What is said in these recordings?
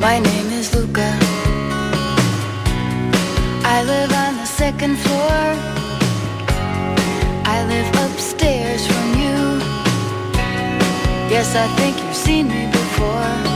My name is Luca. I live on the second floor. I live upstairs from you. Yes, I think you've seen me before.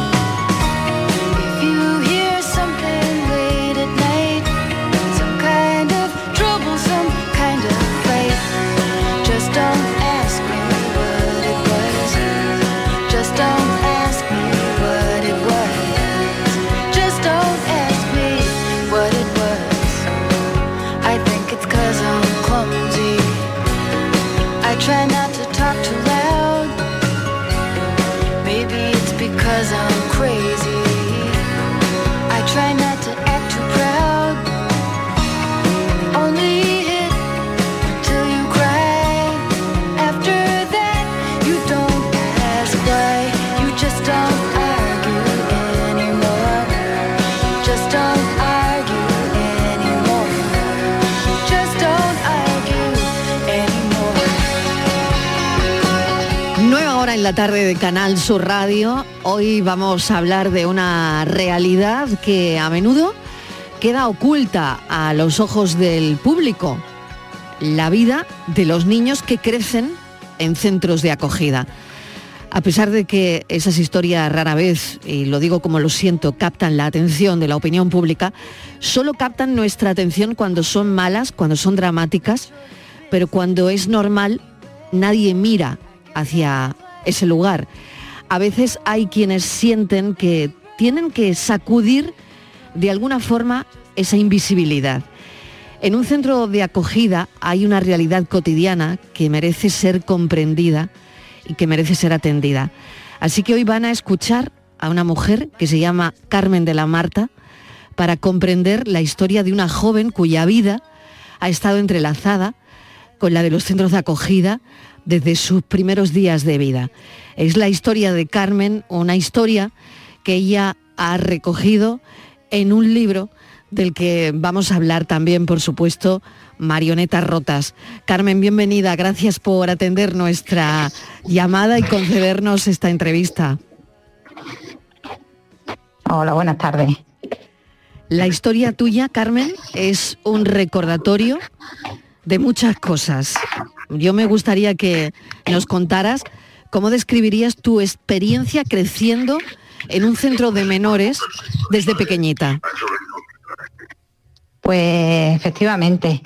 La tarde de Canal Sur Radio. Hoy vamos a hablar de una realidad que a menudo queda oculta a los ojos del público. La vida de los niños que crecen en centros de acogida. A pesar de que esas historias rara vez, y lo digo como lo siento, captan la atención de la opinión pública, solo captan nuestra atención cuando son malas, cuando son dramáticas, pero cuando es normal, nadie mira hacia ese lugar. A veces hay quienes sienten que tienen que sacudir de alguna forma esa invisibilidad. En un centro de acogida hay una realidad cotidiana que merece ser comprendida y que merece ser atendida. Así que hoy van a escuchar a una mujer que se llama Carmen de la Marta para comprender la historia de una joven cuya vida ha estado entrelazada con la de los centros de acogida desde sus primeros días de vida. Es la historia de Carmen, una historia que ella ha recogido en un libro del que vamos a hablar también, por supuesto, Marionetas Rotas. Carmen, bienvenida, gracias por atender nuestra llamada y concedernos esta entrevista. Hola, buenas tardes. La historia tuya, Carmen, es un recordatorio de muchas cosas. Yo me gustaría que nos contaras cómo describirías tu experiencia creciendo en un centro de menores desde pequeñita. Pues efectivamente,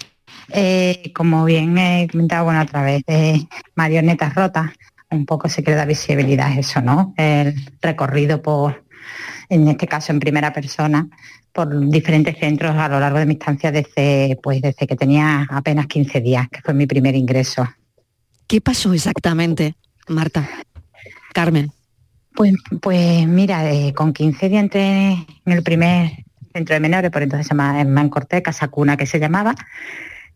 eh, como bien he comentado bueno, a través de marionetas rotas, un poco se da visibilidad eso, ¿no? El recorrido por, en este caso en primera persona, por diferentes centros a lo largo de mi estancia desde, pues, desde que tenía apenas 15 días, que fue mi primer ingreso. ¿Qué pasó exactamente, Marta? Carmen. Pues, pues mira, eh, con 15 días entré en el primer centro de menores, por entonces se llama Hernán Cortés, Casa Cuna que se llamaba.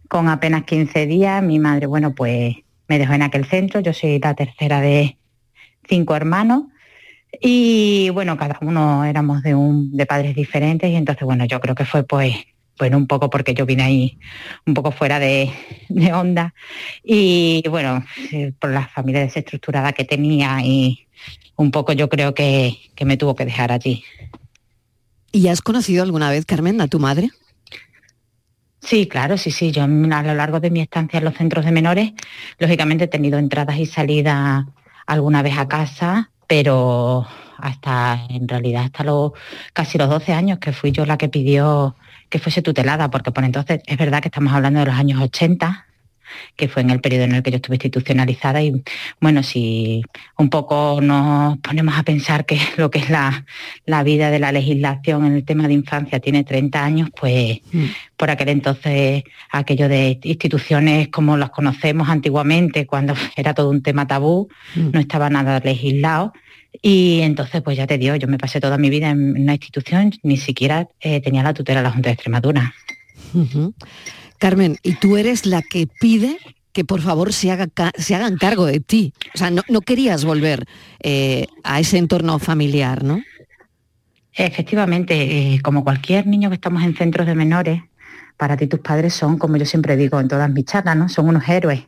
Con apenas 15 días, mi madre, bueno, pues me dejó en aquel centro. Yo soy la tercera de cinco hermanos. Y bueno, cada uno éramos de, un, de padres diferentes y entonces, bueno, yo creo que fue pues, bueno, un poco porque yo vine ahí un poco fuera de, de onda y bueno, eh, por la familia desestructurada que tenía y un poco yo creo que, que me tuvo que dejar allí. ¿Y has conocido alguna vez, Carmen, a tu madre? Sí, claro, sí, sí. Yo a lo largo de mi estancia en los centros de menores, lógicamente he tenido entradas y salidas alguna vez a casa, pero hasta en realidad hasta los casi los 12 años que fui yo la que pidió que fuese tutelada, porque por entonces es verdad que estamos hablando de los años 80, que fue en el periodo en el que yo estuve institucionalizada y bueno, si un poco nos ponemos a pensar que lo que es la, la vida de la legislación en el tema de infancia tiene 30 años, pues mm. por aquel entonces aquello de instituciones como las conocemos antiguamente, cuando era todo un tema tabú, mm. no estaba nada legislado Y entonces, pues ya te digo, yo me pasé toda mi vida en una institución, ni siquiera eh, tenía la tutela de la Junta de Extremadura. Carmen, ¿y tú eres la que pide que por favor se, haga, se hagan cargo de ti? O sea, no, querías volver eh, a ese entorno familiar, ¿no? Efectivamente, eh, como cualquier niño que estamos en centros de menores, para ti tus padres son, como yo siempre digo en todas mis charlas, ¿no? Son unos héroes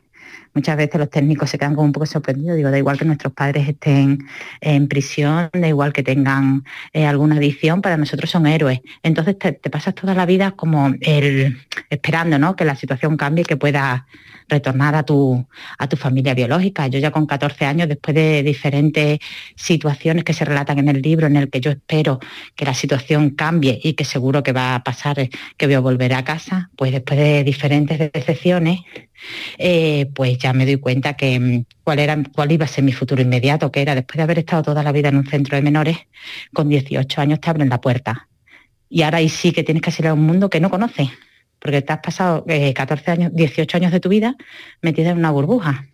muchas veces los técnicos se quedan como un poco sorprendidos. Digo, da igual que nuestros padres estén en prisión, da igual que tengan eh, alguna adicción, para nosotros son héroes. Entonces te, pasas toda la vida como el, esperando ¿no? que la situación cambie y que puedas retornar a tu, a tu familia biológica. Yo ya con 14 años, después de diferentes situaciones que se relatan en el libro, en el que yo espero que la situación cambie y que seguro que va a pasar, eh, que voy a volver a casa, pues después de diferentes decepciones, eh, pues ya me doy cuenta que mm, cuál, era, cuál iba a ser mi futuro inmediato, que era después de haber estado toda la vida en un centro de menores, con 18 años te abren la puerta. Y ahora ahí sí que tienes que salir a un mundo que no conoces, porque te has pasado 14 eh, años, 18 años de tu vida metida en una burbuja.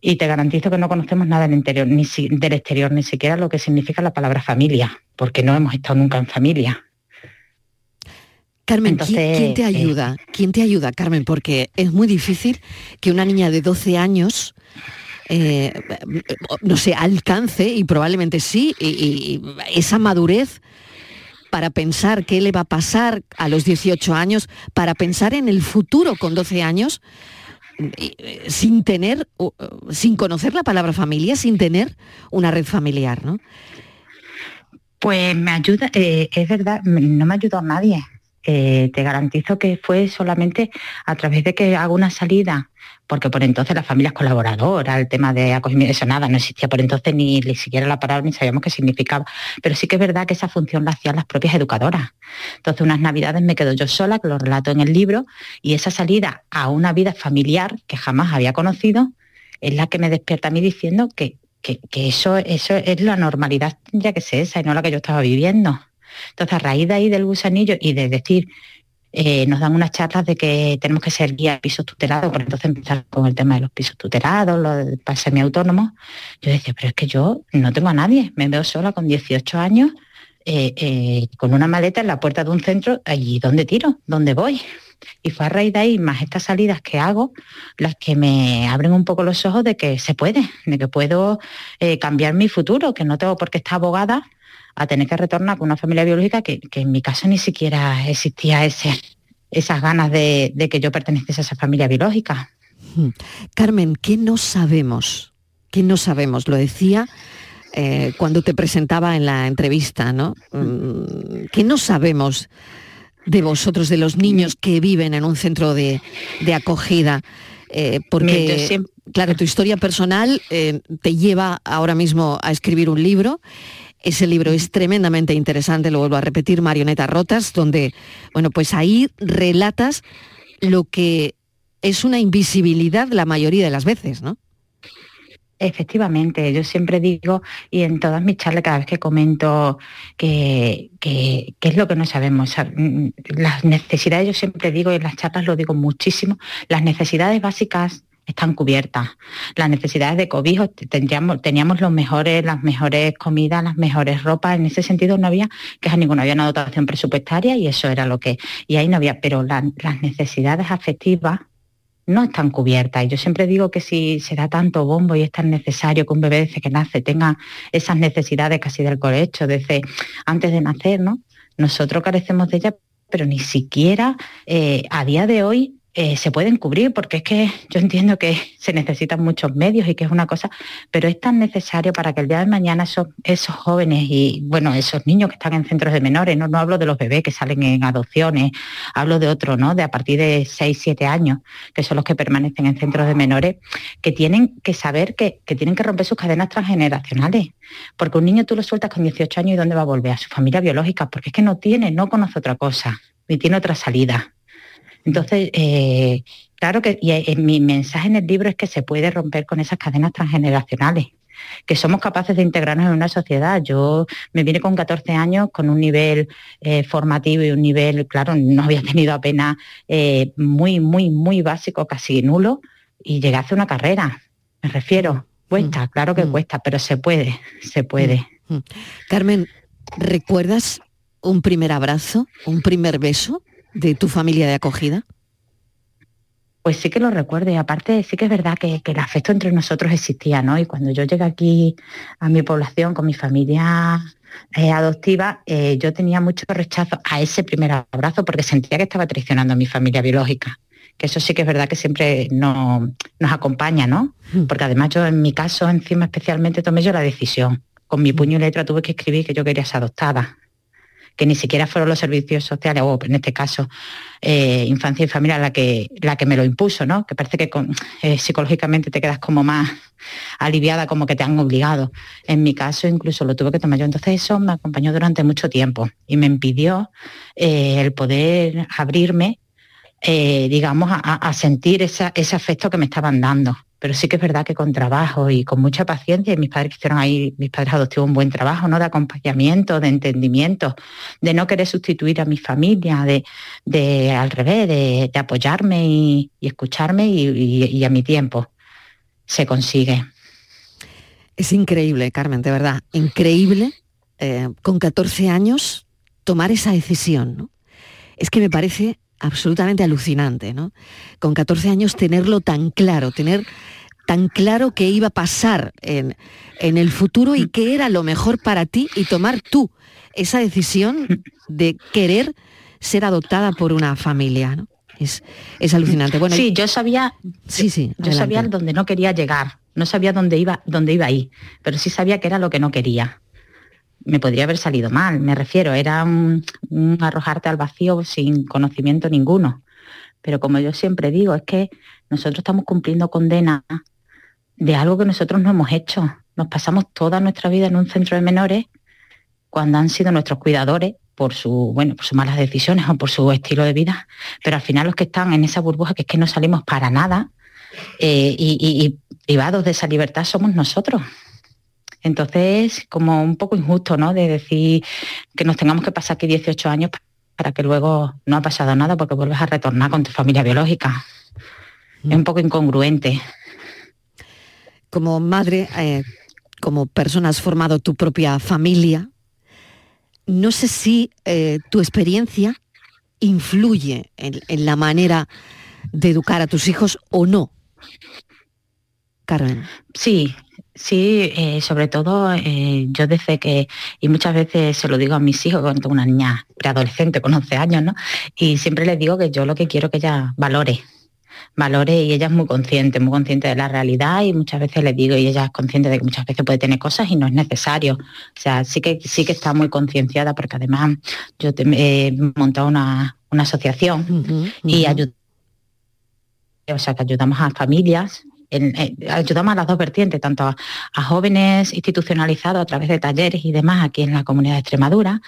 Y te garantizo que no conocemos nada del interior, ni del exterior, ni siquiera lo que significa la palabra familia, porque no hemos estado nunca en familia. Carmen, ¿quién, te eh, ayuda? ¿Quién te ayuda, Carmen? Porque es muy difícil que una niña de 12 años eh, no sé, alcance, y probablemente sí, y, esa madurez para pensar qué le va a pasar a los 18 años, para pensar en el futuro con 12 años, eh, sin tener, sin conocer la palabra familia, sin tener una red familiar, ¿no? Pues me ayuda, eh, es verdad, no me ayudó a nadie. Eh, te garantizo que fue solamente a través de que hago una salida porque por entonces las familias colaboradoras, el tema de acogimiento, eso nada, no existía por entonces ni, ni siquiera la palabra ni sabíamos qué significaba. Pero sí que es verdad que esa función la hacían las propias educadoras. Entonces unas navidades me quedo yo sola, que lo relato en el libro, y esa salida a una vida familiar que jamás había conocido es la que me despierta a mí diciendo que, que, eso, eso es la normalidad ya que es esa y no la que yo estaba viviendo. Entonces, a raíz de ahí del gusanillo y de decir, eh, nos dan unas charlas de que tenemos que ser guía pisos tutelados, por entonces empezar con el tema de los pisos tutelados, los para semiautónomos. Yo decía, pero es que yo no tengo a nadie, me veo sola con 18 años, eh, eh, con una maleta en la puerta de un centro, allí donde tiro, donde voy. Y fue a raíz de ahí, más estas salidas que hago, las que me abren un poco los ojos de que se puede, de que puedo cambiar mi futuro, que no tengo por qué estar abogada a tener que retornar con una familia biológica que, en mi caso ni siquiera existía ese, esas ganas de, que yo perteneciese a esa familia biológica. Hmm. Carmen, ¿qué no sabemos? ¿Qué no sabemos? Lo decía eh, cuando te presentaba en la entrevista, ¿no? Mm, ¿Qué no sabemos de vosotros, de los niños que viven en un centro de, acogida? Eh, porque, claro, tu historia personal eh, te lleva ahora mismo a escribir un libro ese libro es tremendamente interesante, lo vuelvo a repetir, Marionetas Rotas, donde, bueno, pues ahí relatas lo que es una invisibilidad la mayoría de las veces, ¿no? Efectivamente, yo siempre digo, y en todas mis charlas, cada vez que comento que, que, es lo que no sabemos, mm, las necesidades, yo siempre digo, y en las charlas lo digo muchísimo, las necesidades básicas están cubiertas. Las necesidades de cobijo, tendríamos, teníamos los mejores, las mejores comidas, las mejores ropas. En ese sentido no había quejas ninguna, había una dotación presupuestaria y eso era lo que. Y ahí no había, pero las necesidades afectivas no están cubiertas. Y yo siempre digo que si se da tanto bombo y es tan necesario que un bebé desde que nace tenga esas necesidades casi del colecho, desde antes de nacer, ¿no? Nosotros carecemos de ellas, pero ni siquiera eh, a día de hoy eh, se pueden cubrir, porque es que yo entiendo que se necesitan muchos medios y que es una cosa, pero es tan necesario para que el día de mañana esos, esos jóvenes y, bueno, esos niños que están en centros de menores, no, no hablo de los bebés que salen en adopciones, hablo de otros, ¿no? De a partir de 6, 7 años, que son los que permanecen en centros de menores, que tienen que saber que, que tienen que romper sus cadenas transgeneracionales, porque un niño tú lo sueltas con 18 años y ¿dónde va a volver? A su familia biológica, porque es que no tiene, no conoce otra cosa, ni tiene otra salida. Entonces, eh, claro que y, mi mensaje en el libro es que se puede romper con esas cadenas transgeneracionales que somos capaces de integrarnos en una sociedad. Yo me vine con 14 años con un nivel eh, formativo y un nivel, claro, no había tenido apenas eh, muy, muy, muy básico, casi nulo, y llegué a hacer una carrera, me refiero. Cuesta, claro que Mm. cuesta, pero se puede, se puede. Mm. Carmen, ¿recuerdas un primer abrazo, un primer beso de tu familia de acogida? Pues sí que lo recuerdo y aparte sí que es verdad que, que el afecto entre nosotros existía, ¿no? Y cuando yo llegué aquí a mi población con mi familia eh, adoptiva, eh, yo tenía mucho rechazo a ese primer abrazo porque sentía que estaba traicionando a mi familia biológica. Que eso sí que es verdad que siempre no- nos acompaña, ¿no? Mm. Porque además yo en mi caso encima especialmente tomé yo la decisión. Con mi puño y letra tuve que escribir que yo quería ser adoptada que ni siquiera fueron los servicios sociales, o en este caso eh, infancia y familia, la que, la que me lo impuso, ¿no? Que parece que eh, psicológicamente te quedas como más aliviada, como que te han obligado. En mi caso incluso lo tuve que tomar yo. Entonces eso me acompañó durante mucho tiempo y me impidió eh, el poder abrirme, digamos, a sentir esa- ese afecto que me estaban dando. Pero sí que es verdad que con trabajo y con mucha paciencia, y mis padres hicieron ahí, mis padres adoptivos un buen trabajo, ¿no? De acompañamiento, de entendimiento, de no querer sustituir a mi familia, de, de al revés, de, apoyarme y, escucharme y a mi tiempo. Se consigue. Es increíble, Carmen, de verdad, increíble eh, con 14 años tomar esa decisión, ¿no? Es que me parece absolutamente alucinante, ¿no? Con 14 años tenerlo tan claro, tener tan claro que iba a pasar en, en el futuro y que era lo mejor para ti y tomar tú esa decisión de querer ser adoptada por una familia, ¿no? Es, es alucinante. Bueno, sí, yo sabía, sí, sí, yo sabía dónde no quería llegar, no sabía dónde iba, dónde iba ahí, pero sí sabía que era lo que no quería. Me podría haber salido mal, me refiero, era un, arrojarte al vacío sin conocimiento ninguno. Pero como yo siempre digo, es que nosotros estamos cumpliendo condena de algo que nosotros no hemos hecho. Nos pasamos toda nuestra vida en un centro de menores cuando han sido nuestros cuidadores por su, bueno, por sus malas decisiones o por su estilo de vida, pero al final los que están en esa burbuja que es que no salimos para nada eh, y privados de esa libertad somos nosotros. Entonces, como un poco injusto, ¿no? De decir que nos tengamos que pasar aquí 18 años para que luego no ha pasado nada porque vuelves a retornar con tu familia biológica. Es un poco incongruente. como madre, eh, como persona has formado tu propia familia, no sé si eh, tu experiencia influye en, en la manera de educar a tus hijos o no. Carmen. Sí, sí, eh, sobre todo eh, yo desde que, y muchas veces se lo digo a mis hijos, cuando tengo una niña preadolescente con 11 años, ¿no? Y siempre les digo que yo lo que quiero que ella valore, valore y ella es muy consciente, muy consciente de la realidad y muchas veces les digo y ella es consciente de que muchas veces puede tener cosas y no es necesario. O sea, sí que sí que está muy concienciada porque además yo te- he montado una, una asociación y ujú. ayu- o sea, que ayudamos a familias, en- ayudamos a las dos vertientes, tanto a, jóvenes institucionalizados a través de talleres y demás aquí en la comunidad de Extremadura,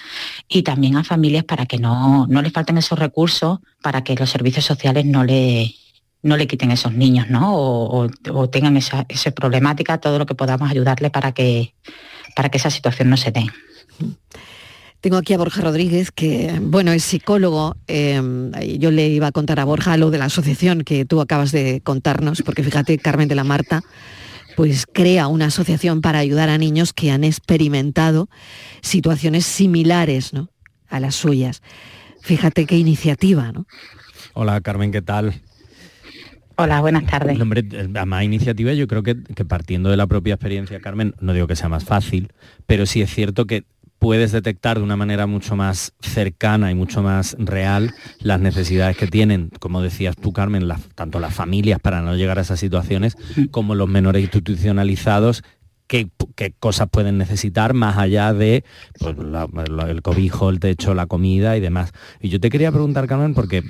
y también a familias para que no, no les falten esos recursos, para que los servicios sociales no le no le quiten esos niños, ¿no? O, o- o tengan esa, esa problemática, todo lo que podamos ayudarle para que, para que esa situación no se dé. Tengo aquí a Borja Rodríguez, que bueno, es psicólogo. eh, y yo le iba a contar a Borja lo de la asociación que tú acabas de contarnos, porque fíjate, Carmen de la Marta, pues crea una asociación para ayudar a niños que han experimentado situaciones similares ¿no? a las suyas. Fíjate qué iniciativa, ¿no? Hola Carmen, ¿qué tal? Hola, buenas tardes. Hombre, a más iniciativa yo creo que, que partiendo de la propia experiencia, Carmen, no digo que sea más fácil, pero sí es cierto que puedes detectar de una manera mucho más cercana y mucho más real las necesidades que tienen, como decías tú, Carmen, las- tanto las familias para no llegar a esas situaciones, como los menores institucionalizados qué, qué cosas pueden necesitar más allá de pues, la- la- el cobijo, el techo, la comida y demás. Y yo te quería preguntar, Carmen, porque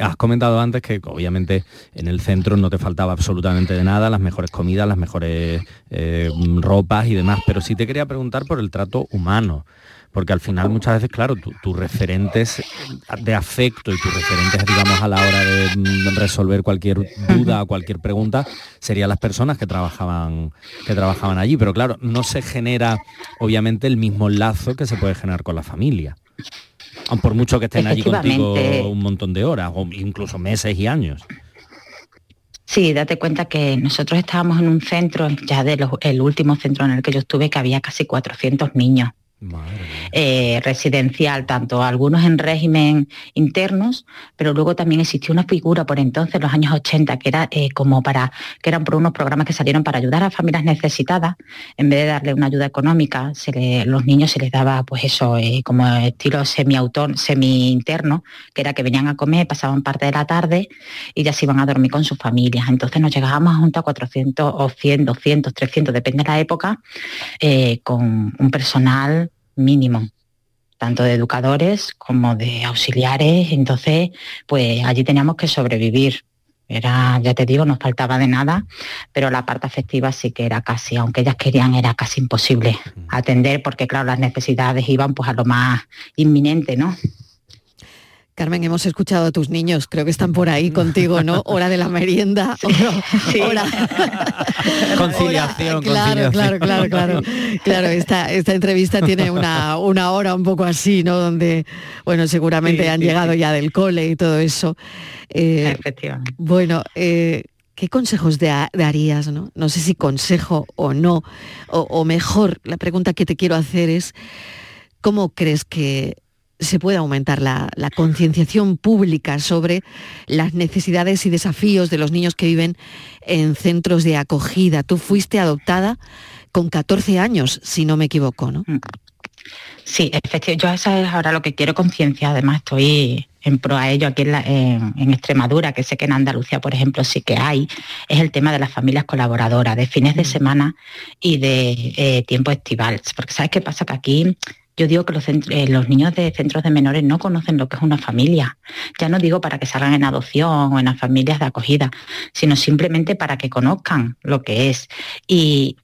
Has comentado antes que obviamente en el centro no te faltaba absolutamente de nada, las mejores comidas, las mejores eh, ropas y demás, pero sí te quería preguntar por el trato humano, porque al final muchas veces, claro, tu- tus referentes de afecto y tus referentes, digamos, a la hora de mm, resolver cualquier duda o cualquier pregunta, serían las personas que trabajaban, que trabajaban allí, pero claro, no se genera obviamente el mismo lazo que se puede generar con la familia. Por mucho que estén allí contigo un montón de horas, o incluso meses y años. Sí, date cuenta que nosotros estábamos en un centro, ya del el último centro en el que yo estuve, que había casi 400 niños. Eh, residencial, tanto algunos en régimen internos, pero luego también existió una figura por entonces, en los años 80, que era eh, como para, que eran por unos programas que salieron para ayudar a familias necesitadas, en vez de darle una ayuda económica, los niños se les daba pues eso, eh, como estilo semi-autor, semi-interno, que era que venían a comer, pasaban parte de la tarde y ya se iban a dormir con sus familias. Entonces nos llegábamos a juntar 400 o 100, 200, 300, depende de la época, con un personal mínimo, tanto de educadores como de auxiliares. Entonces, pues allí teníamos que sobrevivir. Era, ya te digo, no faltaba de nada, pero la parte afectiva sí que era casi, aunque ellas querían, era casi imposible atender, porque claro, las necesidades iban pues a lo más inminente, ¿no? Carmen, hemos escuchado a tus niños, creo que están por ahí contigo, ¿no? Hora de la merienda, hora, conciliación, claro, claro, claro, claro, claro. Esta, esta entrevista tiene una, una hora un poco así, ¿no? Donde, bueno, seguramente han llegado ya del cole y todo eso. Eh, Efectivamente. Bueno, eh, ¿qué consejos darías, no? No sé si consejo o no, o mejor, la pregunta que te quiero hacer es, ¿cómo crees que se puede aumentar la, concienciación pública sobre las necesidades y desafíos de los niños que viven en centros de acogida. Tú fuiste adoptada con 14 años, si no me equivoco, ¿no? Mm. Sí, efectivamente, yo eso es ahora lo que quiero concienciar, además estoy en pro a ello aquí en, Extremadura, que sé que en Andalucía, por ejemplo, sí que hay, es el tema de las familias colaboradoras, de fines de mm. semana y de eh, tiempo estival. Porque ¿sabes qué pasa? Que aquí yo digo que eh, los, niños de centros de menores no conocen lo que es una familia. Ya no digo para que salgan en adopción o en las familias de acogida, sino simplemente para que conozcan lo que es. Y,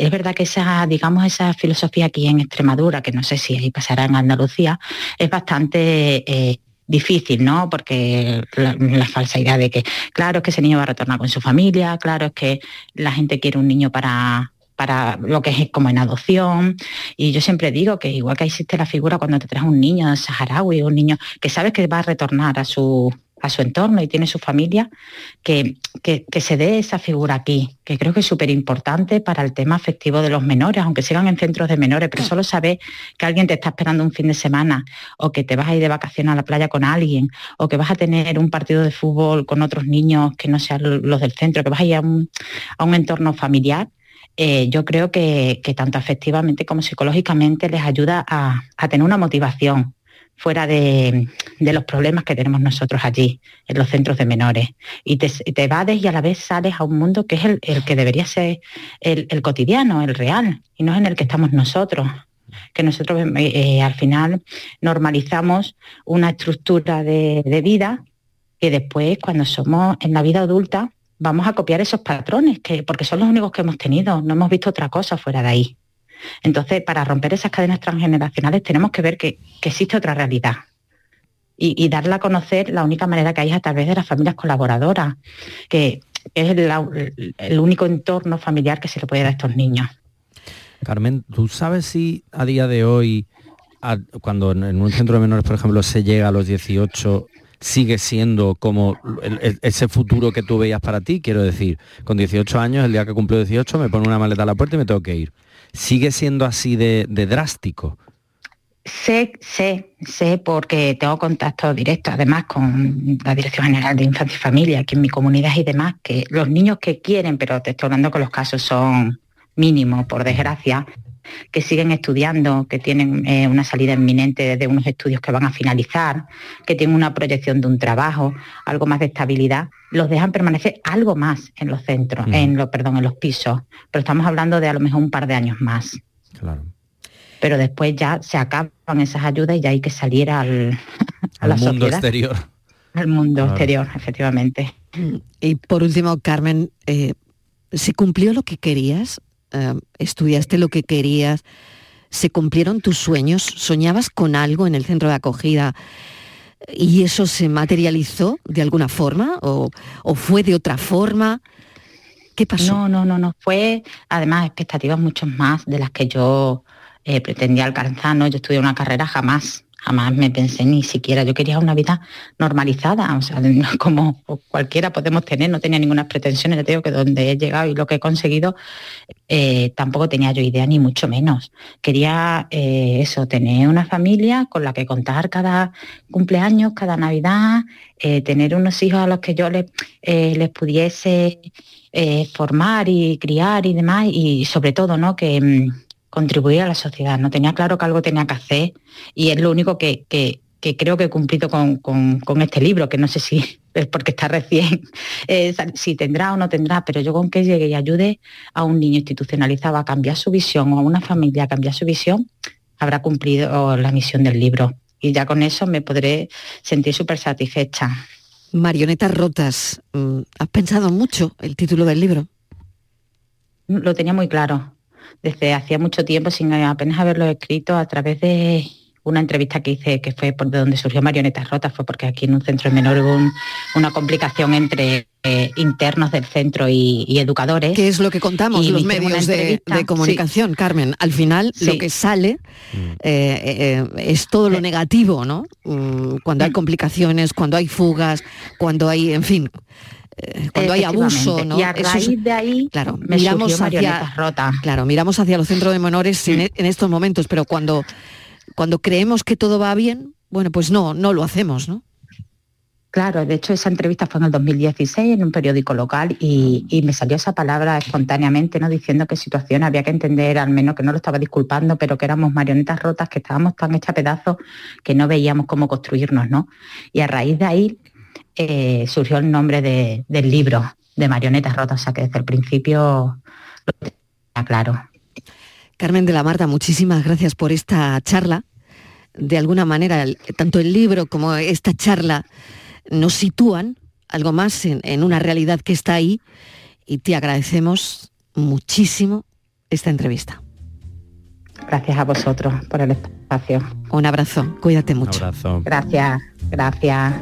es verdad que esa, digamos, esa filosofía aquí en Extremadura, que no sé si ahí pasará en Andalucía, es bastante eh, difícil, ¿no? Porque la, la, falsa idea de que, claro, es que ese niño va a retornar con su familia, claro, es que la gente quiere un niño para para lo que es como en adopción. Y yo siempre digo que igual que existe la figura cuando te traes un niño saharaui, un niño que sabes que va a retornar a su, a su entorno y tiene su familia, que, que, se dé esa figura aquí, que creo que es súper importante para el tema afectivo de los menores, aunque sigan en centros de menores, pero solo saber que alguien te está esperando un fin de semana, o que te vas a ir de vacaciones a la playa con alguien, o que vas a tener un partido de fútbol con otros niños que no sean los del centro, que vas a ir a un, a un entorno familiar, eh, yo creo que, tanto afectivamente como psicológicamente les ayuda a, tener una motivación fuera de, los problemas que tenemos nosotros allí, en los centros de menores. Y te, te evades y a la vez sales a un mundo que es el, que debería ser el, cotidiano, el real, y no es en el que estamos nosotros que nosotros eh, eh, al final normalizamos una estructura de, de, vida que después cuando somos en la vida adulta vamos a copiar esos patrones, que, porque son los únicos que hemos tenido, no hemos visto otra cosa fuera de ahí. Entonces, para romper esas cadenas transgeneracionales tenemos que ver que, existe otra realidad y, darla a conocer la única manera que hay es a través de las familias colaboradoras, que es el, único entorno familiar que se le puede dar a estos niños. Carmen, ¿tú sabes si a día de hoy, cuando en un centro de menores, por ejemplo, se llega a los 18, sigue siendo como ese futuro que tú veías para ti, quiero decir, con 18 años, el día que cumplo 18, me pone una maleta a la puerta y me tengo que ir. ¿Sigue siendo así de, drástico? Sé, sé, sé porque tengo contacto directo además con la Dirección General de Infancia y Familia aquí en mi comunidad y demás, que los niños que quieren, pero te estoy hablando que los casos son mínimos, por desgracia, que siguen estudiando, que tienen eh, una salida inminente de unos estudios que van a finalizar, que tienen una proyección de un trabajo, algo más de estabilidad, los dejan permanecer algo más en los centros, en los, perdón, en los pisos. Pero estamos hablando de a lo mejor un par de años más. Claro. Pero después ya se acaban esas ayudas y ya hay que salir al, mundo exterior. Al mundo exterior, efectivamente. Y por último, Carmen, eh, ¿se cumplió lo que querías? Estudiaste lo que querías, se cumplieron tus sueños, soñabas con algo en el centro de acogida y eso se materializó de alguna forma o, fue de otra forma. ¿Qué pasó? No, no, no, no. Fue además expectativas mucho más de las que yo eh, pretendía alcanzar. ¿no? Yo estudié una carrera jamás jamás me pensé ni siquiera, yo quería una vida normalizada, o sea, como cualquiera podemos tener, no tenía ninguna pretensiones, te digo que donde he llegado y lo que he conseguido, eh, tampoco tenía yo idea ni mucho menos. Quería eh, eso, tener una familia con la que contar cada cumpleaños, cada Navidad, eh, tener unos hijos a los que yo les, les pudiese formar y criar y demás, y sobre todo, ¿no? Que mm, contribuir a la sociedad. No tenía claro que algo tenía que hacer y es lo único que, creo que he cumplido con, este libro, que no sé si es porque está recién, eh, si tendrá o no tendrá, pero yo con que llegue y ayude a un niño institucionalizado a cambiar su visión o a una familia a cambiar su visión, habrá cumplido la misión del libro. Y ya con eso me podré sentir súper satisfecha. Marionetas rotas. Mm, ¿Has pensado mucho el título del libro? Lo tenía muy claro desde hacía mucho tiempo, sin apenas haberlo escrito, a través de una entrevista que hice, que fue por de donde surgió Marionetas Rotas, fue porque aquí en un centro de menor hubo una complicación entre eh, internos del centro y, educadores. ¿Qué es lo que contamos los medios de, comunicación, Carmen? Al final lo que sale mm. eh, eh, es todo lo negativo, ¿no? Mm, cuando hay mm. complicaciones, cuando hay fugas, cuando hay, en fin, cuando hay abuso, ¿no? Y a raíz de ahí claro, miramos hacia, rota. Claro, miramos hacia los centros de menores en, en, estos momentos, pero cuando, cuando creemos que todo va bien, bueno, pues no, no lo hacemos, ¿no? Claro, de hecho esa entrevista fue en el 2016 en un periódico local y, y, me salió esa palabra espontáneamente, ¿no? Diciendo que situación había que entender, al menos que no lo estaba disculpando, pero que éramos marionetas rotas, que estábamos tan hechas pedazos que no veíamos cómo construirnos, ¿no? Y a raíz de ahí eh, surgió el nombre del libro, de Marionetas Rotas, o sea que desde el principio lo tenía claro. Carmen de la Marta, muchísimas gracias por esta charla. De alguna manera, tanto el libro como esta charla nos sitúan algo más en, una realidad que está ahí y te agradecemos muchísimo esta entrevista. Gracias a vosotros por el espacio. Un abrazo, cuídate mucho. Un abrazo. Gracias, gracias.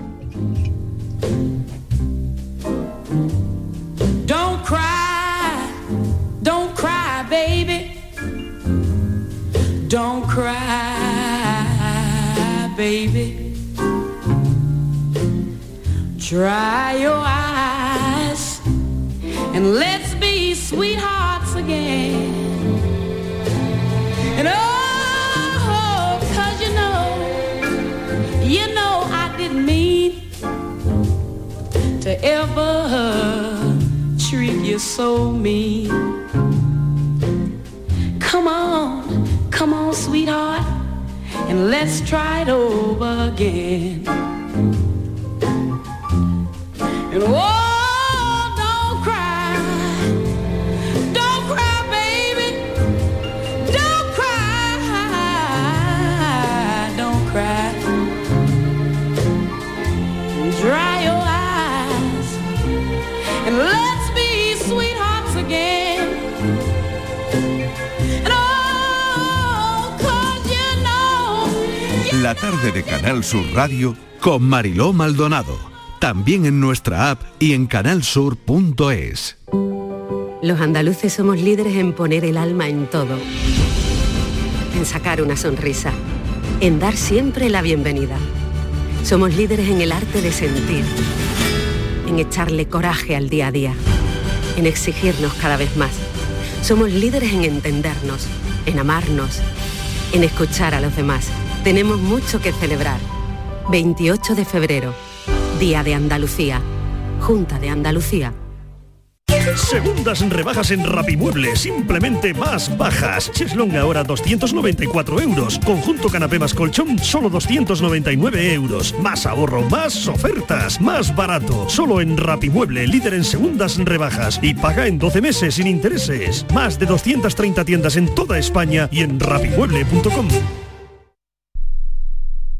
Don't cry, don't cry, baby. Don't cry, baby. Dry your eyes and let's be sweethearts again. And oh, cause you know, you know I didn't mean to ever treat you so mean. Come on, come on, sweetheart, and let's try it over again. And whoa. La tarde de Canal Sur Radio con Mariló Maldonado. También en nuestra app y en canalsur.es. Los andaluces somos líderes en poner el alma en todo. En sacar una sonrisa. En dar siempre la bienvenida. Somos líderes en el arte de sentir. En echarle coraje al día a día. En exigirnos cada vez más. Somos líderes en entendernos. En amarnos. En escuchar a los demás tenemos mucho que celebrar. 28 de febrero, Día de Andalucía, Junta de Andalucía. Segundas rebajas en Rapimueble, simplemente más bajas. Cheslong ahora 294 euros. Conjunto canapé más colchón, solo 299 euros. Más ahorro, más ofertas, más barato. Solo en Rapimueble, líder en segundas rebajas. Y paga en 12 meses sin intereses. Más de 230 tiendas en toda España y en rapimueble.com.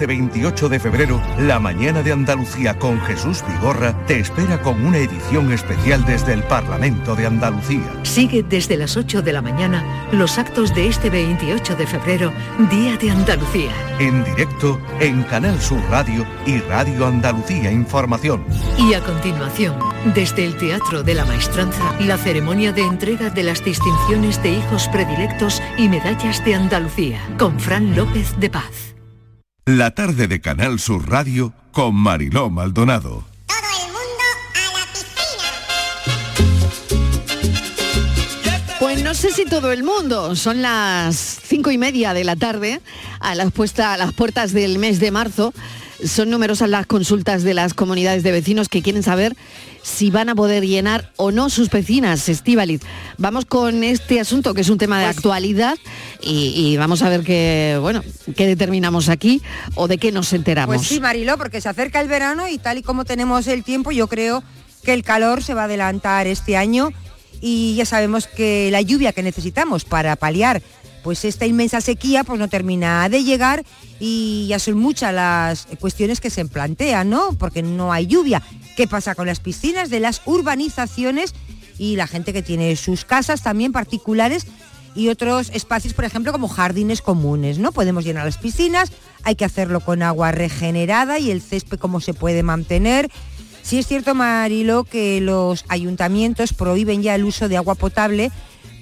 Este 28 de febrero, la mañana de Andalucía con Jesús Vigorra te espera con una edición especial desde el Parlamento de Andalucía. Sigue desde las 8 de la mañana los actos de este 28 de febrero, Día de Andalucía. En directo en Canal Sur Radio y Radio Andalucía Información. Y a continuación, desde el Teatro de la Maestranza, la ceremonia de entrega de las distinciones de hijos predilectos y medallas de Andalucía, con Fran López de Paz. La tarde de Canal Sur Radio con Mariló Maldonado. Pues no sé si todo el mundo, son las cinco y media de la tarde, a las, puesta, a las puertas del mes de marzo. Son numerosas las consultas de las comunidades de vecinos que quieren saber si van a poder llenar o no sus vecinas, Estíbaliz. Vamos con este asunto que es un tema de actualidad y, y vamos a ver qué, bueno, qué determinamos aquí o de qué nos enteramos. Pues sí, Mariló, porque se acerca el verano y tal y como tenemos el tiempo, yo creo que el calor se va a adelantar este año y ya sabemos que la lluvia que necesitamos para paliar pues esta inmensa sequía pues no termina de llegar y ya son muchas las cuestiones que se plantean, ¿no? Porque no hay lluvia. ¿Qué pasa con las piscinas de las urbanizaciones y la gente que tiene sus casas también particulares y otros espacios, por ejemplo, como jardines comunes, ¿no? Podemos llenar las piscinas, hay que hacerlo con agua regenerada y el césped cómo se puede mantener. Sí es cierto, Marilo, que los ayuntamientos prohíben ya el uso de agua potable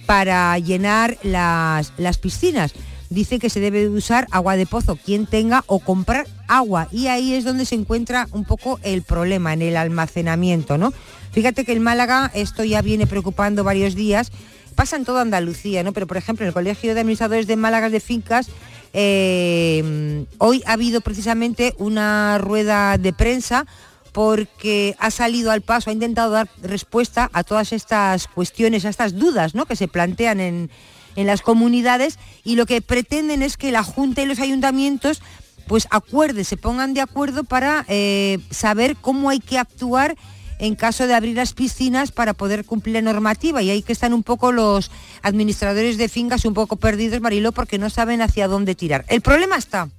para llenar las, las piscinas. Dice que se debe de usar agua de pozo, quien tenga o comprar agua. Y ahí es donde se encuentra un poco el problema, en el almacenamiento, ¿no? Fíjate que en Málaga esto ya viene preocupando varios días. Pasa en toda Andalucía, ¿no? Pero por ejemplo, en el Colegio de Administradores de Málaga de Fincas, eh, hoy ha habido precisamente una rueda de prensa porque ha salido al paso, ha intentado dar respuesta a todas estas cuestiones, a estas dudas ¿no? que se plantean en, en las comunidades y lo que pretenden es que la Junta y los ayuntamientos pues acuerden, se pongan de acuerdo para eh, saber cómo hay que actuar en caso de abrir las piscinas para poder cumplir la normativa y ahí que están un poco los administradores de fincas un poco perdidos, Mariló, porque no saben hacia dónde tirar. El problema está,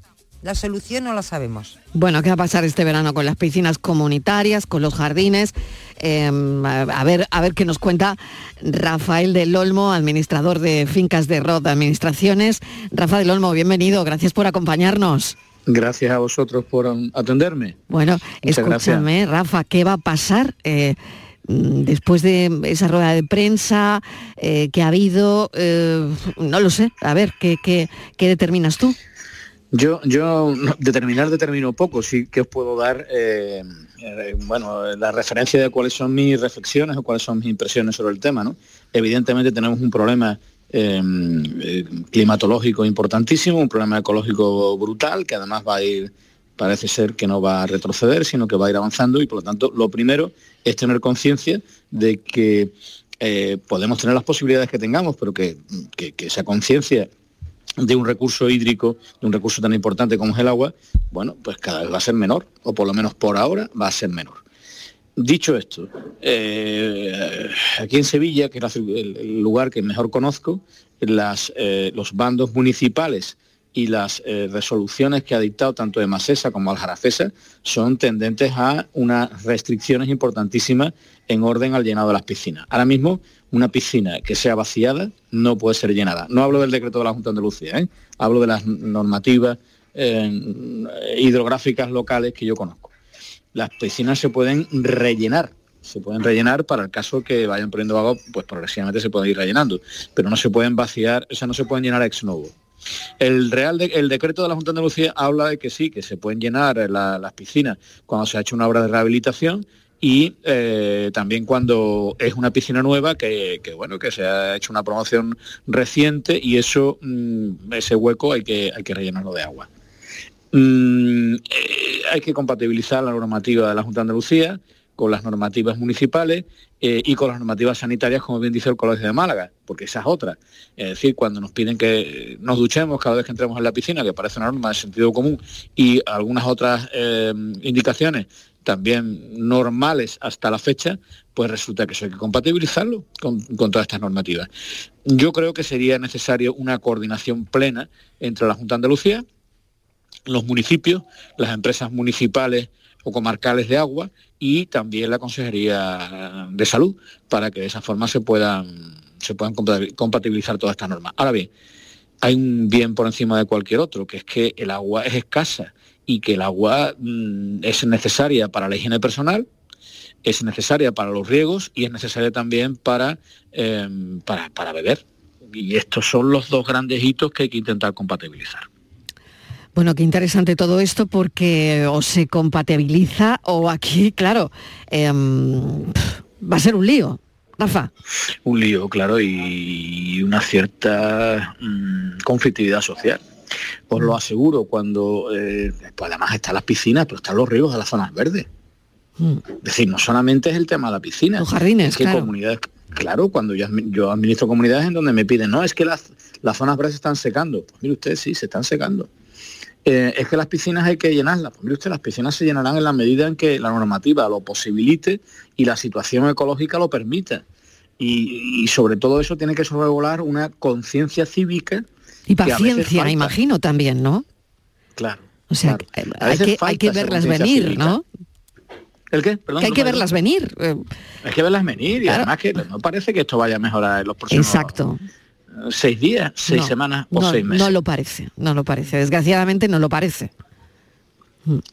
la solución no la sabemos. Bueno, ¿qué va a pasar este verano con las piscinas comunitarias, con los jardines? Eh, a, ver, a ver qué nos cuenta Rafael del Olmo, administrador de Fincas de Rod Administraciones. Rafa del Olmo, bienvenido, gracias por acompañarnos. Gracias a vosotros por atenderme. Bueno, Muchas escúchame, Rafa, ¿qué va a pasar? eh, mm, después de esa rueda de prensa eh, que ha habido, eh, no lo sé, a ver, ¿qué, qué, qué determinas tú? Yo, yo determinar determino poco, sí que os puedo dar eh, eh, bueno, la referencia de cuáles son mis reflexiones o cuáles son mis impresiones sobre el tema. ¿no? Evidentemente tenemos un problema eh, eh, climatológico importantísimo, un problema ecológico brutal, que además va a ir, parece ser que no va a retroceder, sino que va a ir avanzando y por lo tanto lo primero es tener conciencia de que podemos tener las posibilidades que tengamos, pero que- que esa conciencia de un recurso hídrico, de un recurso tan importante como es el agua, bueno, pues cada vez va a ser menor, o por lo menos por ahora va a ser menor. Dicho esto, eh, aquí en Sevilla, que es el, lugar que mejor conozco, las, eh, los bandos municipales y las eh, resoluciones que ha dictado tanto de Masesa como Aljarafesa son tendentes a unas restricciones importantísimas en orden al llenado de las piscinas. Ahora mismo, una piscina que sea vaciada no puede ser llenada. No hablo del decreto de la Junta de Andalucía, ¿eh? hablo de las normativas eh, hidrográficas locales que yo conozco. Las piscinas se pueden rellenar, se pueden rellenar para el caso que vayan poniendo agua, pues progresivamente se pueden ir rellenando, pero no se pueden vaciar, o sea, no se pueden llenar ex novo. El, real el decreto de la Junta de Andalucía habla de que sí, que se pueden llenar la- las piscinas cuando se ha hecho una obra de rehabilitación y eh, también cuando es una piscina nueva que, bueno que se ha hecho una promoción reciente y eso mm, ese hueco hay que hay que rellenarlo de agua Mm, eh, hay que compatibilizar la normativa de la Junta de Andalucía con las normativas municipales eh, y con las normativas sanitarias, como bien dice el Colegio de Málaga, porque esa es otra. Es decir, cuando nos piden que nos duchemos cada vez que entremos en la piscina, que parece una norma de sentido común, y algunas otras indicaciones también normales hasta la fecha, pues resulta que eso hay que compatibilizarlo con, con, todas estas normativas. Yo creo que sería necesario una coordinación plena entre la Junta de Andalucía, los municipios, las empresas municipales o comarcales de agua y también la Consejería de Salud, para que de esa forma se puedan, se puedan compatibilizar todas estas normas. Ahora bien, hay un bien por encima de cualquier otro, que es que el agua es escasa y que el agua mm, es necesaria para la higiene personal, es necesaria para los riegos y es necesaria también para, eh, para, para beber. Y estos son los dos grandes hitos que hay que intentar compatibilizar. Bueno, qué interesante todo esto porque o se compatibiliza o aquí, claro, eh, va a ser un lío. Rafa. Un lío, claro, y una cierta mmm, conflictividad social. Os lo aseguro, cuando eh, pues además están las piscinas, pero están los ríos de las zonas verdes. Mm. Es decir, no solamente es el tema de la piscina. Los jardines, es que claro. comunidades, claro, cuando yo, yo, administro comunidades en donde me piden, no, es que las, las zonas verdes se están secando. Pues mire usted, sí, se están secando. Eh, es que las piscinas hay que llenarlas. Pues mire usted, las piscinas se llenarán en la medida en que la normativa lo posibilite y la situación ecológica lo permita. Y, y sobre todo eso tiene que sobrevolar una conciencia cívica. Y paciencia, imagino también, ¿no? Claro. O sea, claro. hay, que, hay que verlas venir, cívica. ¿no? ¿El qué? Perdón, que hay que me verlas venir. Eh, Hay que verlas venir y Claro. además que no parece que esto vaya a mejorar en los próximos Exacto. seis días, seis No, semanas o no, seis meses. No lo parece, no lo parece. Desgraciadamente no lo parece.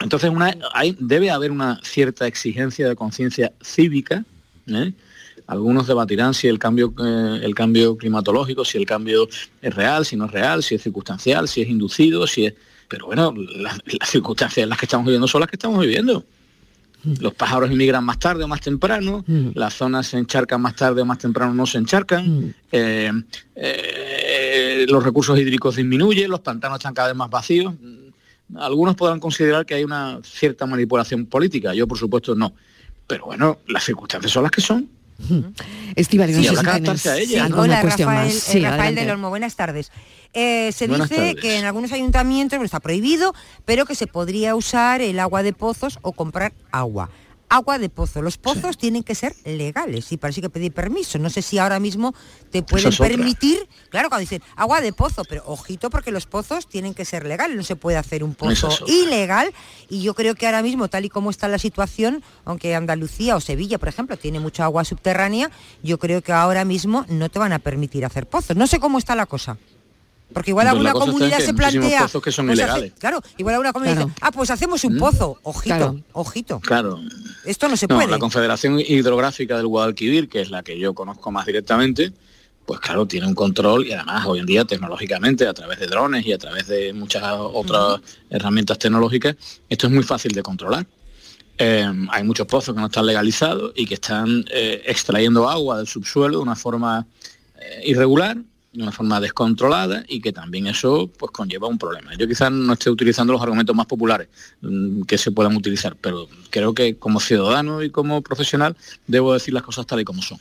Entonces una, hay, debe haber una cierta exigencia de conciencia cívica. ¿eh? Algunos debatirán si el cambio, eh, el cambio climatológico, si el cambio es real, si no es real, si es circunstancial, si es inducido, si es. Pero bueno, las, las circunstancias en las que estamos viviendo son las que estamos viviendo. Los pájaros emigran más tarde o más temprano, las zonas se encharcan más tarde o más temprano no se encharcan, eh, eh, los recursos hídricos disminuyen, los pantanos están cada vez más vacíos. Algunos podrán considerar que hay una cierta manipulación política, yo por supuesto no. Pero bueno, las circunstancias son las que son. Estivali, no Sí, sé habrá si que tienes a ella. alguna Hola, cuestión Rafael, más. eh, Sí, Rafael del Olmo, buenas tardes. Eh, se Buenas dice tardes. que en algunos ayuntamientos bueno, está prohibido, pero que se podría usar el agua de pozos o comprar agua. Agua de pozo. Los pozos tienen que ser legales y parece que pedir permiso. No sé si ahora mismo te pueden es otra. permitir, claro, cuando dicen agua de pozo, pero ojito porque los pozos tienen que ser legales, no se puede hacer un pozo es ilegal y yo creo que ahora mismo, tal y como está la situación, aunque Andalucía o Sevilla, por ejemplo, tiene mucha agua subterránea, yo creo que ahora mismo no te van a permitir hacer pozos. No sé cómo está la cosa. Porque igual Pues alguna comunidad que se plantea. pozos que son pues hace- ilegales. claro, igual alguna comunidad Claro. dice, ah, pues hacemos un ¿Mm? pozo. Ojito, Claro. ojito. Claro. Esto no se No, puede. la Confederación Hidrográfica del Guadalquivir, que es la que yo conozco más directamente, pues claro, tiene un control y además hoy en día tecnológicamente, a través de drones y a través de muchas otras herramientas tecnológicas, esto es muy fácil de controlar. Eh, hay muchos pozos que no están legalizados y que están eh, extrayendo agua del subsuelo de una forma eh, irregular, de una forma descontrolada y que también eso pues conlleva un problema. Yo quizás no esté utilizando los argumentos más populares mm, que se puedan utilizar, pero creo que como ciudadano y como profesional debo decir las cosas tal y como son.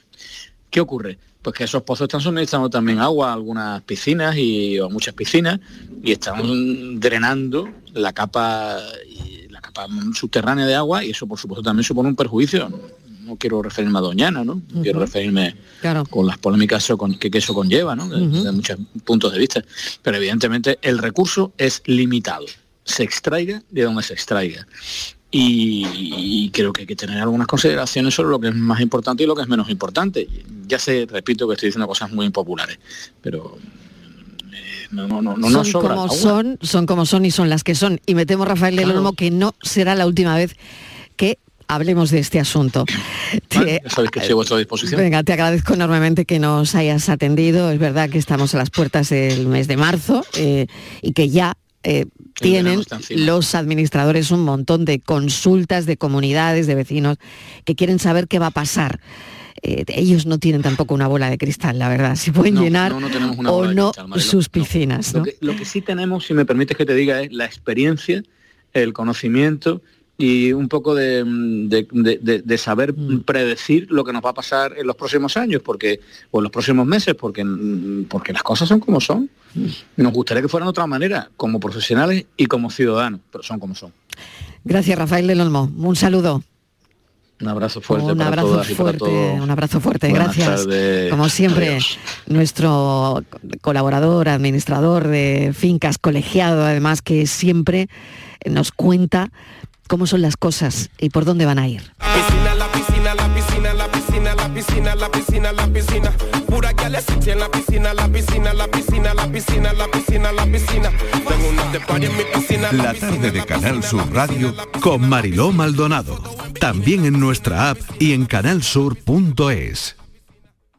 ¿Qué ocurre? Pues que esos pozos están suministrando también agua a algunas piscinas y o a muchas piscinas y están drenando la capa la capa subterránea de agua y eso por supuesto también supone un perjuicio. No quiero referirme a Doñana, ¿no? Quiero referirme Claro. con las polémicas que, que eso conlleva, ¿no? De, Ujú. de muchos puntos de vista. Pero evidentemente el recurso es limitado. Se extraiga de donde se extraiga. Y, y creo que hay que tener algunas consideraciones sobre lo que es más importante y lo que es menos importante. Ya sé, repito, que estoy diciendo cosas muy impopulares, pero eh, no, no, no, no, son como son, son como son y son las que son. Y me temo, Rafael del Claro. Olmo, que no será la última vez que hablemos de este asunto. Te- sabéis que estoy a vuestra disposición. Venga, te agradezco enormemente que nos hayas atendido. Es verdad que estamos a las puertas del mes de marzo eh, y que ya eh, tienen los administradores un montón de consultas de comunidades, de vecinos, que quieren saber qué va a pasar. Eh, ellos no tienen tampoco una bola de cristal, la verdad, si pueden llenar o no sus piscinas. Lo, que, lo que sí tenemos, si me permites que te diga, es la experiencia, el conocimiento y un poco de, de, saber Mm. predecir lo que nos va a pasar en los próximos años, porque, o en los próximos meses, porque, porque las cosas son como son. Nos gustaría que fueran de otra manera, como profesionales y como ciudadanos, pero son como son. Gracias, Rafael del Olmo. Un saludo. Un abrazo fuerte un para abrazo todas y para fuerte, todos. un abrazo fuerte, Buenas gracias. tardes. Como siempre, Adiós. nuestro colaborador, administrador de fincas, colegiado, además que siempre nos cuenta cómo son las cosas y por dónde van a ir. piscina, la piscina, la piscina, la piscina, la piscina, la piscina, la piscina. Pura que le en la piscina, la piscina, la piscina, la piscina, la piscina, la piscina. Tengo una de party en mi piscina. La tarde de Canal Sur Radio con Mariló Maldonado. También en nuestra app y en canalsur.es.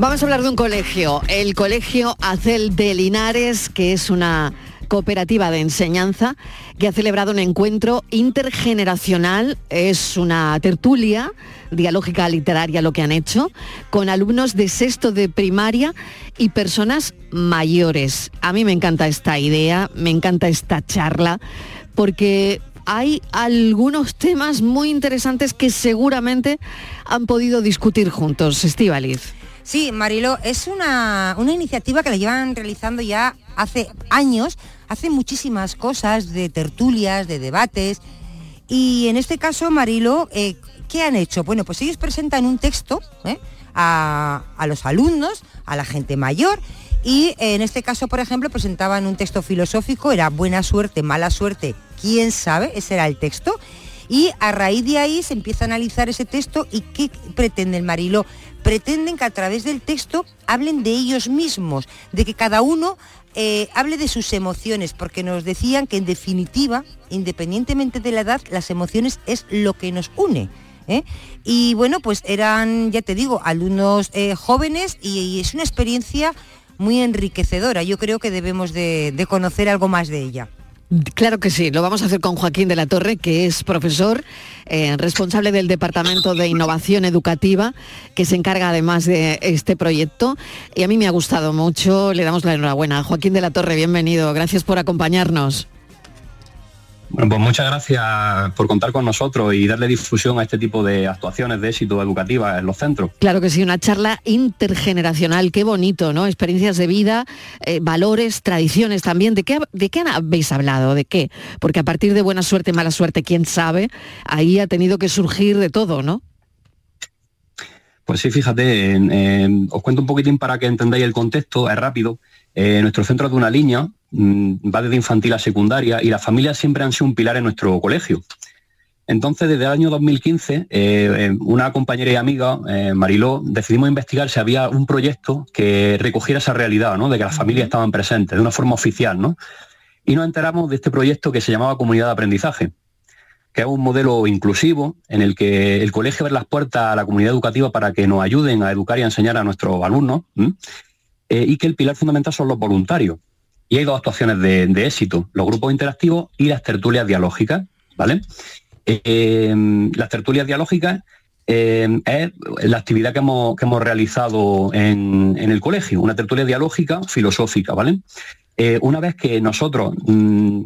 Vamos a hablar de un colegio, el Colegio Acel de Linares, que es una cooperativa de enseñanza que ha celebrado un encuentro intergeneracional, es una tertulia dialógica literaria lo que han hecho, con alumnos de sexto de primaria y personas mayores. A mí me encanta esta idea, me encanta esta charla, porque hay algunos temas muy interesantes que seguramente han podido discutir juntos. Estíbaliz. Sí, Marilo, es una, una iniciativa que la llevan realizando ya hace años, hace muchísimas cosas de tertulias, de debates. Y en este caso, Marilo, eh, ¿qué han hecho? Bueno, pues ellos presentan un texto ¿eh? a, a los alumnos, a la gente mayor, y en este caso, por ejemplo, presentaban un texto filosófico, era buena suerte, mala suerte, quién sabe, ese era el texto. Y a raíz de ahí se empieza a analizar ese texto y qué pretende el Mariló. Pretenden que a través del texto hablen de ellos mismos, de que cada uno eh, hable de sus emociones, porque nos decían que en definitiva, independientemente de la edad, las emociones es lo que nos une. ¿eh? Y bueno, pues eran, ya te digo, alumnos eh, jóvenes y, es una experiencia muy enriquecedora. Yo creo que debemos de, de conocer algo más de ella. Claro que sí, lo vamos a hacer con Joaquín de la Torre, que es profesor, eh, responsable del Departamento de Innovación Educativa, que se encarga además de este proyecto. Y a mí me ha gustado mucho, le damos la enhorabuena. Joaquín de la Torre, bienvenido, gracias por acompañarnos. Bueno, pues muchas gracias por contar con nosotros y darle difusión a este tipo de actuaciones de éxito educativa en los centros. Claro que sí, una charla intergeneracional, qué bonito, ¿no? Experiencias de vida, eh, valores, tradiciones también. ¿De qué, ¿De qué habéis hablado? ¿De qué? Porque a partir de buena suerte, mala suerte, quién sabe, ahí ha tenido que surgir de todo, ¿no? Pues sí, fíjate, os cuento un poquitín para que entendáis el contexto, es rápido. Eh, nuestro centro es de una línea, va desde infantil a secundaria y las familias siempre han sido un pilar en nuestro colegio. Entonces, desde el año 2015, eh, eh, una compañera y amiga, eh, Mariló, decidimos investigar si había un proyecto que recogiera esa realidad, ¿no? De que las familias estaban presentes, de una forma oficial, ¿no? Y nos enteramos de este proyecto que se llamaba Comunidad de Aprendizaje que es un modelo inclusivo en el que el colegio abre las puertas a la comunidad educativa para que nos ayuden a educar y a enseñar a nuestros alumnos. Eh, y que el pilar fundamental son los voluntarios. Y hay dos actuaciones de, éxito, los grupos interactivos y las tertulias dialógicas, ¿vale? Eh, las tertulias dialógicas eh, es la actividad que hemos, que hemos realizado en, en el colegio, una tertulia dialógica filosófica, ¿vale? Eh, una vez que nosotros mm,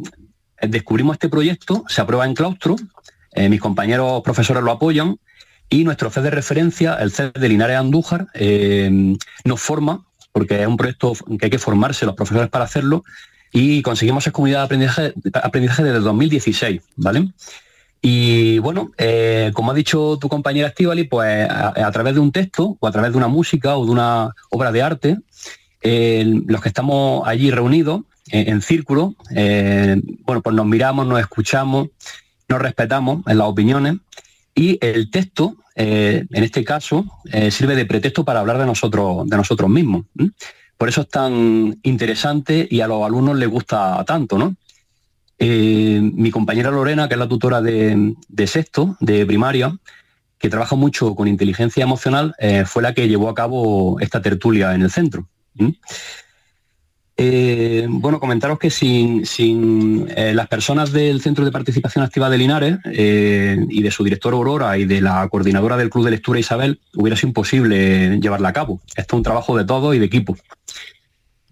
descubrimos este proyecto, se aprueba en claustro, mis compañeros profesores lo apoyan y nuestro CED de referencia, el CED de Linares Andújar, nos forma, porque es un proyecto que hay que formarse los profesores para hacerlo, y conseguimos esa comunidad de aprendizaje, aprendizaje desde el 2016, ¿vale? Y bueno, eh, como ha dicho tu compañera Estivali, pues a, través de un texto o a través de una música o de una obra de arte, los que estamos allí reunidos en círculo, bueno, pues nos miramos, nos escuchamos, nos respetamos en las opiniones y el texto, eh, en este caso, eh, sirve de pretexto para hablar de nosotros, de nosotros mismos. Por eso es tan interesante y a los alumnos les gusta tanto, ¿no? Eh, mi compañera Lorena, que es la tutora de, sexto, de primaria, que trabaja mucho con inteligencia emocional, fue la que llevó a cabo esta tertulia en el centro. Eh, bueno, comentaros que sin, sin eh, las personas del Centro de Participación Activa de Linares eh, y de su director Aurora y de la coordinadora del Club de Lectura Isabel, hubiera sido imposible llevarla a cabo. Esto es un trabajo de todo y de equipo.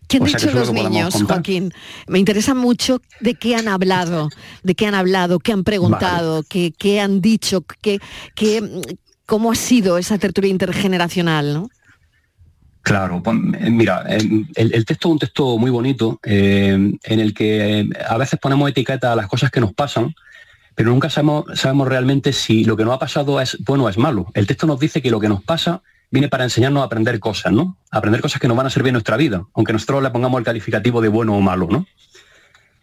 ¿Qué han dicho los niños, Joaquín? Me interesa mucho de qué han hablado, de qué han hablado, qué han preguntado, qué, han dicho, qué, qué, cómo ha sido esa tertulia intergeneracional, ¿no? Claro, pues, mira, eh, el, texto es un texto muy bonito eh, en el que a veces ponemos etiqueta a las cosas que nos pasan, pero nunca sabemos, sabemos realmente si lo que nos ha pasado es bueno o es malo. El texto nos dice que lo que nos pasa viene para enseñarnos a aprender cosas, ¿no? aprender cosas que nos van a servir en nuestra vida, aunque nosotros le pongamos el calificativo de bueno o malo, ¿no?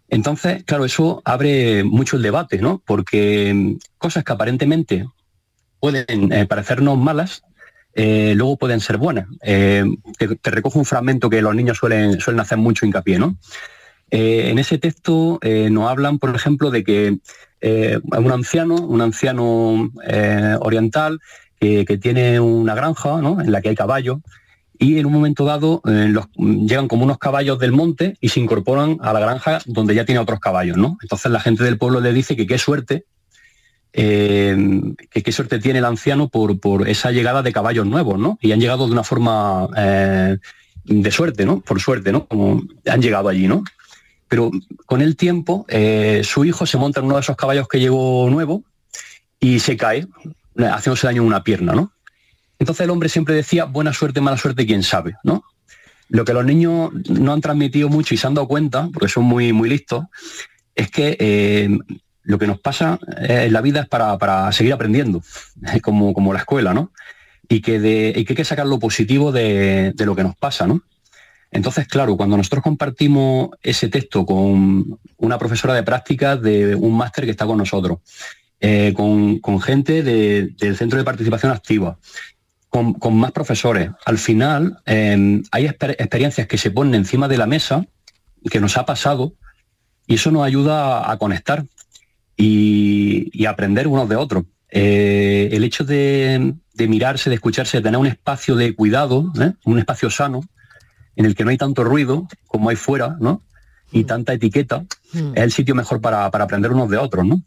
Entonces, claro, eso abre mucho el debate, ¿no? Porque mm, cosas que aparentemente pueden parecernos malas, eh, luego pueden ser buenas. Eh, te, recojo un fragmento que los niños suelen, suelen hacer mucho hincapié, ¿no? Eh, en ese texto nos hablan, por ejemplo, de que un anciano, un anciano oriental que, tiene una granja en la que hay caballos y en un momento dado llegan como unos caballos del monte y se incorporan a la granja donde ya tiene otros caballos, ¿no? Entonces la gente del pueblo le dice que qué suerte eh, qué suerte tiene el anciano por, esa llegada de caballos nuevos, ¿no? Y han llegado de una forma eh, de suerte, ¿no? Por suerte, ¿no? Como han llegado allí, ¿no? Pero con el tiempo, eh, su hijo se monta en uno de esos caballos que llegó nuevo y se cae, haciéndose daño en una pierna, ¿no? Entonces el hombre siempre decía, buena suerte, mala suerte, quién sabe, ¿no? Lo que los niños no han transmitido mucho y se han dado cuenta, porque son muy, muy listos, es que lo que nos pasa eh, en la vida es para, seguir aprendiendo, como, como, la escuela, ¿no? Y que, de, hay que sacar lo positivo de, lo que nos pasa, ¿no? Entonces, claro, cuando nosotros compartimos ese texto con una profesora de prácticas de un máster que está con nosotros, eh, con, gente del Centro de Participación Activa, con, más profesores, al final em, hay experiencias que se ponen encima de la mesa, que nos ha pasado, y eso nos ayuda a conectar y, aprender unos de otros. Eh, el hecho de, mirarse, de escucharse, de tener un espacio de cuidado, ¿eh? un espacio sano, en el que no hay tanto ruido como hay fuera, ¿no? Y mm. tanta etiqueta, mm. es el sitio mejor para, aprender unos de otros, ¿no?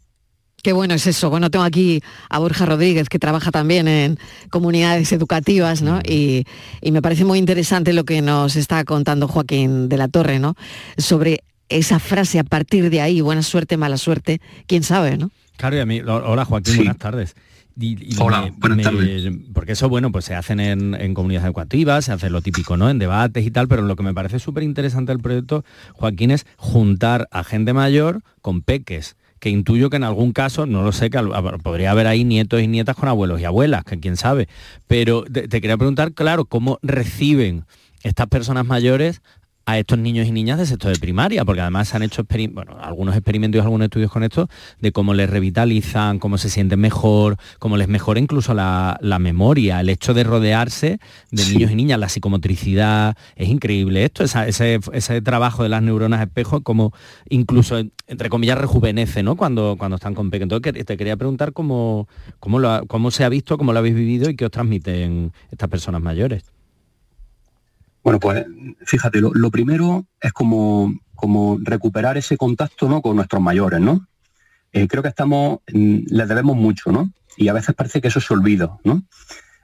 Qué bueno es eso. Bueno, tengo aquí a Borja Rodríguez, que trabaja también en comunidades educativas, ¿no? Mm. Y, y, me parece muy interesante lo que nos está contando Joaquín de la Torre, ¿no? Sobre esa frase a partir de ahí, buena suerte, mala suerte, quién sabe, ¿no? Claro, y a mí, hola Joaquín, buenas tardes. Hola, buenas tardes. Porque eso, bueno, pues se hacen en, comunidades educativas, se hace lo típico, ¿no? En debates y tal, pero lo que me parece súper interesante del proyecto, Joaquín, es juntar a gente mayor con peques que intuyo que en algún caso, no lo sé, que podría haber ahí nietos y nietas con abuelos y abuelas, que quién sabe. Pero te quería preguntar, claro, ¿cómo reciben estas personas mayores a estos niños y niñas de sexto de primaria, porque además se han hecho bueno, algunos experimentos y algunos estudios con esto de cómo les revitalizan, cómo se sienten mejor, cómo les mejora incluso la, memoria, el hecho de rodearse de niños y niñas, la psicomotricidad, es increíble esto, ese, trabajo de las neuronas espejo, como incluso, entre comillas, rejuvenece ¿no? cuando, cuando están con pequeños. Entonces te quería preguntar cómo, cómo, cómo se ha visto, cómo lo habéis vivido y qué os transmiten estas personas mayores. Bueno, pues fíjate, lo, primero es como, como, recuperar ese contacto ¿no? con nuestros mayores, ¿no? Eh, creo que estamos, mm, les debemos mucho, ¿no? Y a veces parece que eso se olvida, ¿no?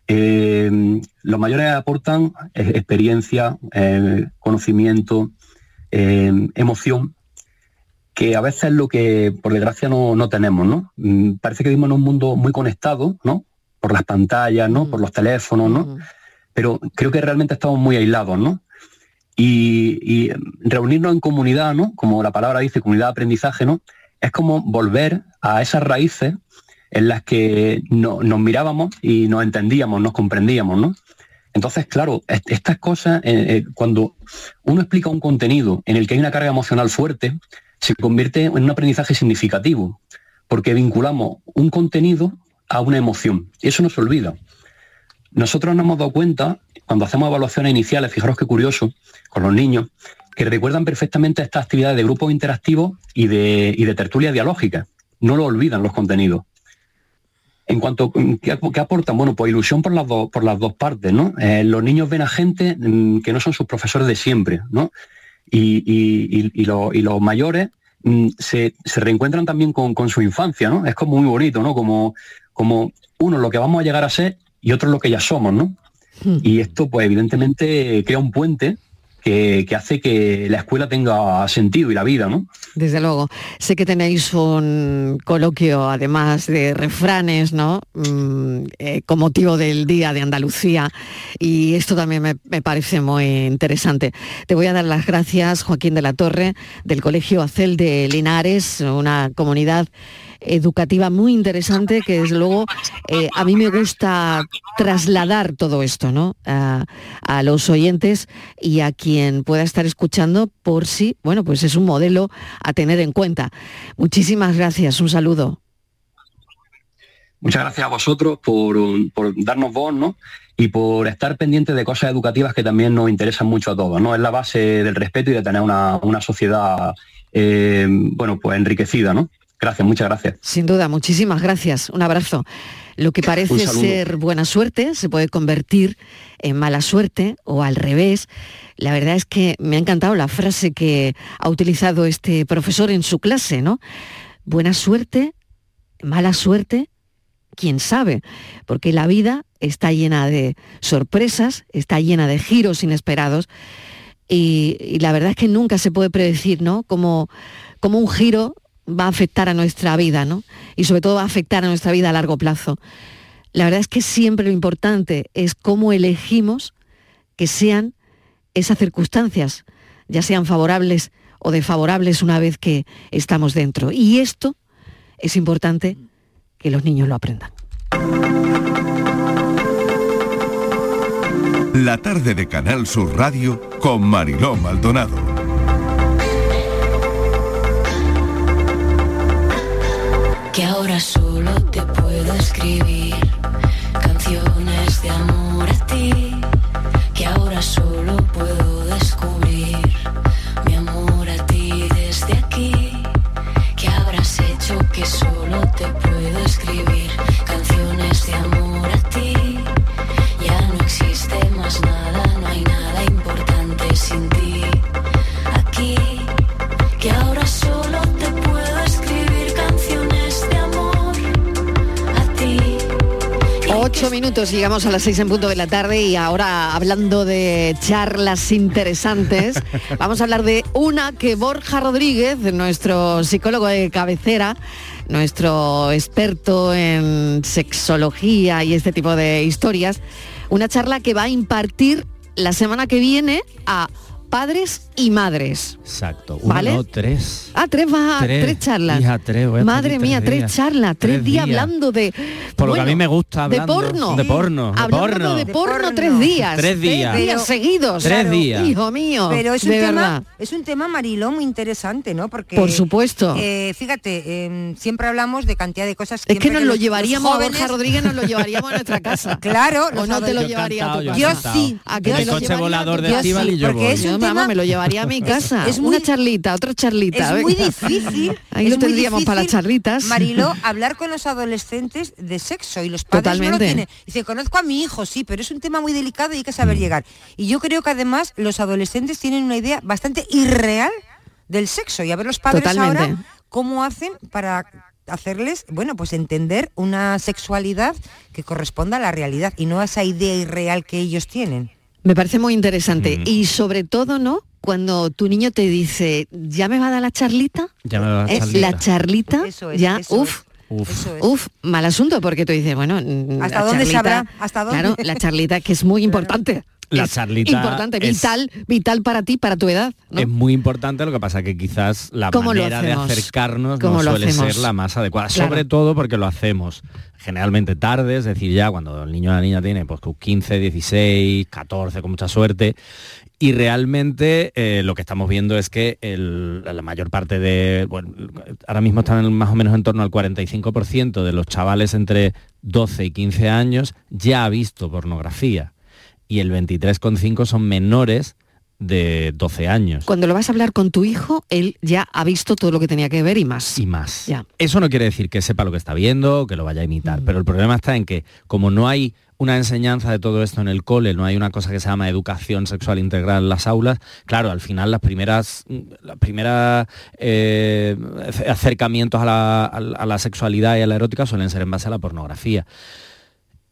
Eh, los mayores aportan eh, experiencia, conocimiento, emoción, que a veces es lo que por desgracia no, no tenemos, ¿no? Mm, Parece que vivimos en un mundo muy conectado, ¿no? Por las pantallas, ¿no? Por los teléfonos, ¿no? Pero creo que realmente estamos muy aislados, ¿no? Y, reunirnos en comunidad, ¿no? Como la palabra dice, comunidad de aprendizaje, ¿no? Es como volver a esas raíces en las que no- nos mirábamos y nos entendíamos, nos comprendíamos, ¿no? Entonces, claro, est- estas cosas, eh, eh, cuando uno explica un contenido en el que hay una carga emocional fuerte, se convierte en un aprendizaje significativo, porque vinculamos un contenido a una emoción. Y eso no se olvida. Nosotros nos hemos dado cuenta, cuando hacemos evaluaciones iniciales, fijaros qué curioso, con los niños, que recuerdan perfectamente estas actividades de grupos interactivos y de, y de tertulia dialógica. No lo olvidan los contenidos. En cuanto ¿qué, aportan? Bueno, pues ilusión por las dos partes, ¿no? Eh, los niños ven a gente mm, que no son sus profesores de siempre, ¿no? Y, y- y- y lo- y los mayores mm, se, se reencuentran también con, con su infancia, ¿no? Es como muy bonito, ¿no? Como, como uno lo que vamos a llegar a ser y otro lo que ya somos, ¿no? Y esto, pues evidentemente, crea un puente que, que hace que la escuela tenga sentido y la vida, ¿no? Desde luego. Sé que tenéis un coloquio, además de refranes, ¿no? Mm, eh, con motivo del Día de Andalucía. Y esto también me, me parece muy interesante. Te voy a dar las gracias, Joaquín de la Torre, del Colegio Acel de Linares, una comunidad educativa muy interesante que desde luego eh, a mí me gusta trasladar todo esto ¿no? a, los oyentes y a quien pueda estar escuchando por si, bueno, pues es un modelo a tener en cuenta. Muchísimas gracias, un saludo. Muchas gracias a vosotros por, por darnos voz, ¿no? Y por estar pendientes de cosas educativas que también nos interesan mucho a todos, ¿no? Es la base del respeto y de tener una, una sociedad, eh, bueno, pues enriquecida, ¿no? Gracias, muchas gracias. Sin duda, muchísimas gracias. Un abrazo. Lo que parece ser buena suerte se puede convertir en mala suerte o al revés. La verdad es que me ha encantado la frase que ha utilizado este profesor en su clase, ¿no? Buena suerte, mala suerte, quién sabe, porque la vida está llena de sorpresas, está llena de giros inesperados y, y la verdad es que nunca se puede predecir, ¿no? Como, como un giro va a afectar a nuestra vida, ¿no? Y sobre todo va a afectar a nuestra vida a largo plazo. La verdad es que siempre lo importante es cómo elegimos que sean esas circunstancias, ya sean favorables o desfavorables una vez que estamos dentro. Y esto es importante que los niños lo aprendan. La tarde de Canal Sur Radio con Mariló Maldonado. Que ahora solo te puedo escribir canciones de amor a ti, que ahora solo puedo 8 minutos, llegamos a las 6 en punto de la tarde y ahora hablando de charlas interesantes, vamos a hablar de una que Borja Rodríguez, nuestro psicólogo de cabecera, nuestro experto en sexología y este tipo de historias, una charla que va a impartir la semana que viene a padres y madres. Exacto. Uno, ¿Vale? no, tres. Ah, tres, va- Tres, tres charlas. hija, tres, voy a Madre mía, tres días. charlas, tres, Tres días, días. hablando de... Por lo que a mí me gusta De hablando. porno. De porno, de Hablando porno. de De porno, tres días. Tres días. Tres días seguidos. Tres Claro. días. Hijo mío. Pero es un, de tema, verdad. es un tema, Mariló, muy interesante, ¿no? Porque, Por supuesto. eh, fíjate, eh, siempre hablamos de cantidad de cosas que Es que nos lo llevaríamos a Borja Rodríguez, nos lo llevaríamos a nuestra casa. Claro, o no te lo llevaría a tu Yo casa. Yo sí. ¿A que te volador de y yo porque es un Vamos, me lo llevaría a mi casa. es muy- Una charlita, otra charlita. Es muy difícil. Ahí es lo muy tendríamos para las charlitas. Mariló, hablar con los adolescentes de sexo y los padres no Totalmente. lo tienen. Dice, conozco a mi hijo, sí, pero es un tema muy delicado y hay que saber Mm. llegar. Y yo creo que además los adolescentes tienen una idea bastante irreal del sexo. Y a ver los padres Totalmente. ahora cómo hacen para hacerles, bueno, pues entender una sexualidad que corresponda a la realidad y no a esa idea irreal que ellos tienen. Me parece muy interesante Mm. y sobre todo, ¿no? cuando tu niño te dice, ¿ya me va a dar la charlita? Ya me va a dar ¿Eh? charlita. La charlita, Eso es, ya, eso uf, Uf. uf, mal asunto, porque tú dices, bueno, ¿Hasta dónde charlita- sabrá? ¿Hasta dónde? Claro, la charlita que es muy importante. La Es charlita Importante, es- vital, vital para ti, para tu edad. ¿no? Es muy importante, lo que pasa que quizás la ¿Cómo lo manera de acercarnos ¿Cómo no suele hacemos? ser la más adecuada. Claro. Sobre todo porque lo hacemos generalmente tarde, es decir, ya cuando el niño o la niña tiene pues sus 15, 16, 14 con mucha suerte. Y realmente eh, lo que estamos viendo es que el- la mayor parte de, bueno, ahora mismo están en más o menos en torno al 45% de los chavales entre 12 y 15 años ya ha visto pornografía y el 23,5 son menores de 12 años. Cuando lo vas a hablar con tu hijo, él ya ha visto todo lo que tenía que ver y más. Y más. Ya. Eso no quiere decir que sepa lo que está viendo que lo vaya a imitar, pero el problema está en que como no hay una enseñanza de todo esto en el cole, no hay una cosa que se llama educación sexual integral en las aulas, claro, al final las primeras, las primeras eh, acercamientos la- a la sexualidad y a la erótica suelen ser en base a la pornografía.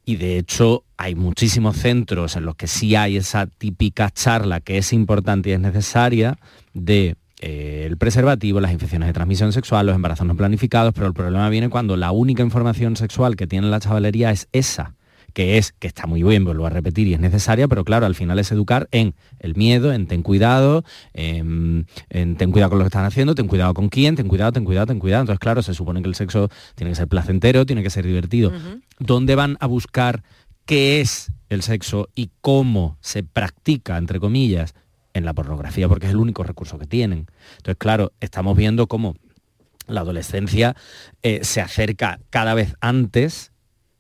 Y de hecho hay muchísimos centros en los que sí hay esa típica charla que es importante y es necesaria de eh, el preservativo, las infecciones de transmisión sexual, los embarazos no planificados, pero el problema viene cuando la única información sexual que tiene la chavalería es esa que es, que está muy bien, vuelvo a repetir, y es necesaria, pero claro, al final es educar en el miedo, en ten cuidado, en, en ten cuidado con lo que están haciendo, ten cuidado con quién, ten cuidado, ten cuidado, ten cuidado. Entonces, claro, se supone que el sexo tiene que ser placentero, tiene que ser divertido. ¿Dónde van a buscar qué es el sexo y cómo se practica, entre comillas, en la pornografía? Porque es el único recurso que tienen. Entonces, claro, estamos viendo cómo la adolescencia eh, se acerca cada vez antes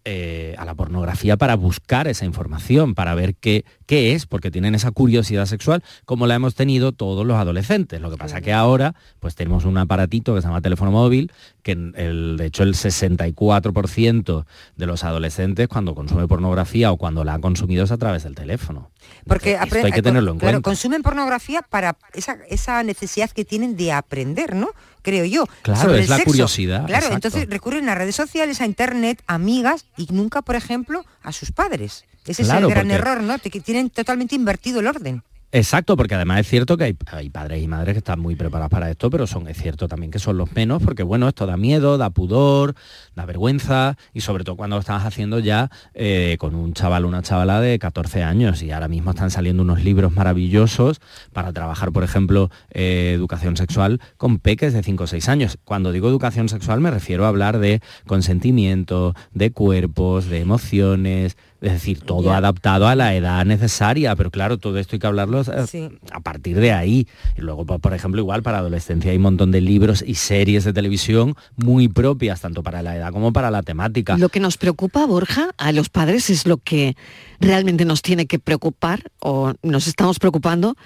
eh, a la pornografía para buscar esa información, para ver qué, qué es, porque tienen esa curiosidad sexual, como la hemos tenido todos los adolescentes. Lo que pasa que ahora, pues tenemos un aparatito que se llama teléfono móvil, que el, de hecho el 64% de los adolescentes cuando consume pornografía o cuando la ha consumido es a través del teléfono. Porque Esto hay que tenerlo en claro, cuenta. consumen pornografía para esa, esa necesidad que tienen de aprender, ¿no? Creo yo. Claro, sobre es el la sexo. curiosidad, Claro, exacto. entonces recurren a redes sociales, a internet, a amigas y nunca, por ejemplo, a sus padres. Ese Claro, es el gran porque- error, ¿no? Que tienen totalmente invertido el orden. Exacto, porque además es cierto que hay, hay padres y madres que están muy preparados para esto, pero son, es cierto también que son los menos, porque bueno, esto da miedo, da pudor, da vergüenza, y sobre todo cuando lo estás haciendo ya eh, con un chaval o una chavala de 14 años, y ahora mismo están saliendo unos libros maravillosos para trabajar, por ejemplo, eh, educación sexual con peques de 5 o 6 años. Cuando digo educación sexual me refiero a hablar de consentimiento, de cuerpos, de emociones, es decir, todo adaptado a la edad necesaria, pero claro, todo esto hay que hablarlo eh, a partir de ahí. Y luego, pues, por ejemplo, igual para adolescencia hay un montón de libros y series de televisión muy propias, tanto para la edad como para la temática. Lo que nos preocupa, Borja, a los padres es lo que realmente nos tiene que preocupar o nos estamos preocupando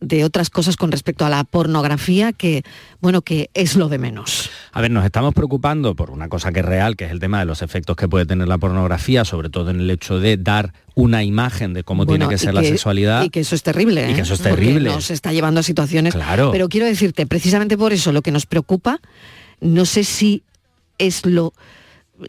de otras cosas con respecto a la pornografía que, bueno, que es lo de menos. A ver, nos estamos preocupando por una cosa que es real, que es el tema de los efectos que puede tener la pornografía, sobre todo en el hecho de dar una imagen de cómo Bueno, tiene que ser la sexualidad. Y que eso es terrible. Y que ¿eh? eso es Porque terrible. Nos está llevando a situaciones. Claro. Pero quiero decirte, precisamente por eso lo que nos preocupa, no sé si es lo,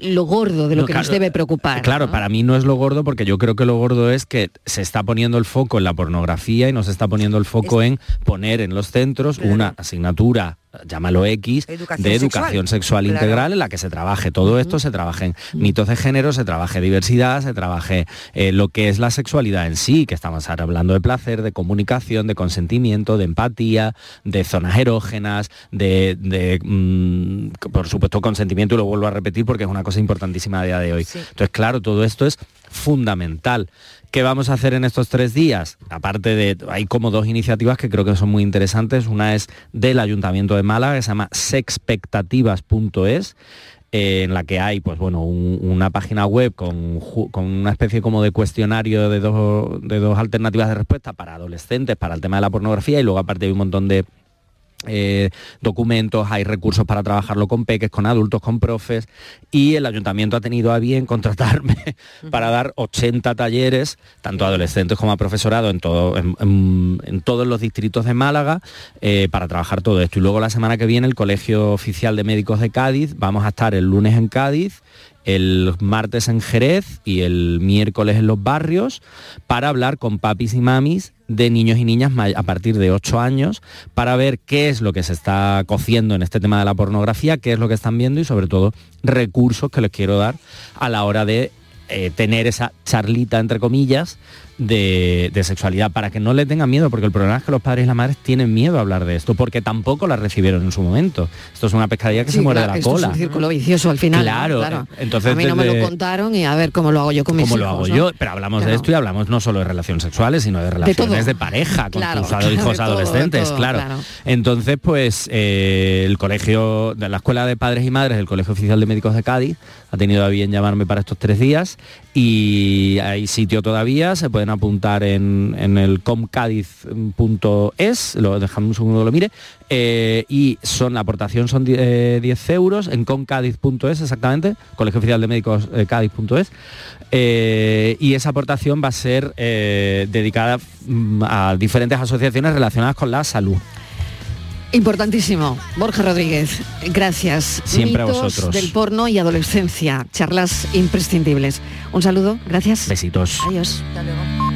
lo gordo de lo No, que nos claro, debe preocupar. Claro, para mí no es lo gordo porque yo creo que lo gordo es que se está poniendo el foco en la pornografía y no se está poniendo el foco en poner en los centros una asignatura, llámalo X, Educación de educación sexual Claro. integral en la que se trabaje todo esto, se trabajen mitos de género, se trabaje diversidad, se trabaje eh, lo que es la sexualidad en sí, que estamos ahora hablando de placer, de comunicación, de consentimiento, de empatía, de zonas erógenas, de, de, mm, por supuesto consentimiento y lo vuelvo a repetir porque es una cosa importantísima a día de hoy. Entonces, claro, todo esto es fundamental. ¿Qué vamos a hacer en estos tres días? Aparte de, hay como dos iniciativas que creo que son muy interesantes. Una es del Ayuntamiento de Málaga, que se llama sexpectativas.es eh, en la que hay pues bueno un- una página web con, con una especie como de cuestionario de dos, de dos alternativas de respuesta para adolescentes para el tema de la pornografía y luego aparte hay un montón de eh, documentos, hay recursos para trabajarlo con peques, con adultos, con profes y el ayuntamiento ha tenido a bien contratarme para dar 80 talleres, tanto a adolescentes como a profesorado en, todo, en, en- en todos los distritos de Málaga eh, para trabajar todo esto. Y luego la semana que viene el Colegio Oficial de Médicos de Cádiz, vamos a estar el lunes en Cádiz el martes en Jerez y el miércoles en los barrios para hablar con papis y mamis de niños y niñas a partir de 8 años para ver qué es lo que se está cociendo en este tema de la pornografía, qué es lo que están viendo y sobre todo recursos que les quiero dar a la hora de eh, tener esa charlita, entre comillas, de, de, sexualidad, para que no le tengan miedo, porque el problema es que los padres y las madres tienen miedo a hablar de esto, porque tampoco la recibieron en su momento. Esto es una pescadilla que Sí, se muere claro, de la esto cola. Es un círculo vicioso al final. Claro, claro. entonces a mí no me lo contaron y a ver cómo lo hago yo con mis como lo hago ¿no? yo, pero hablamos de esto y hablamos no solo de relaciones sexuales, sino de relaciones todo. de, pareja con tus de hijos todo, de adolescentes, todo, claro. Entonces, pues eh, el colegio, de la Escuela de Padres y Madres del Colegio Oficial de Médicos de Cádiz ha tenido a bien llamarme para estos tres días y hay sitio todavía, se pueden apuntar en, en el comcadiz.es, lo dejamos un segundo lo mire, eh, y son la aportación son die- eh, 10 euros en comcadiz.es exactamente, Colegio Oficial de Médicos eh, Cádiz.es, eh, y esa aportación va a ser dedicada mm, a diferentes asociaciones relacionadas con la salud. Importantísimo. Borja Rodríguez, gracias. Siempre a Mitos vosotros. del porno y adolescencia, charlas imprescindibles. Un saludo, gracias. Besitos. Adiós. Hasta luego.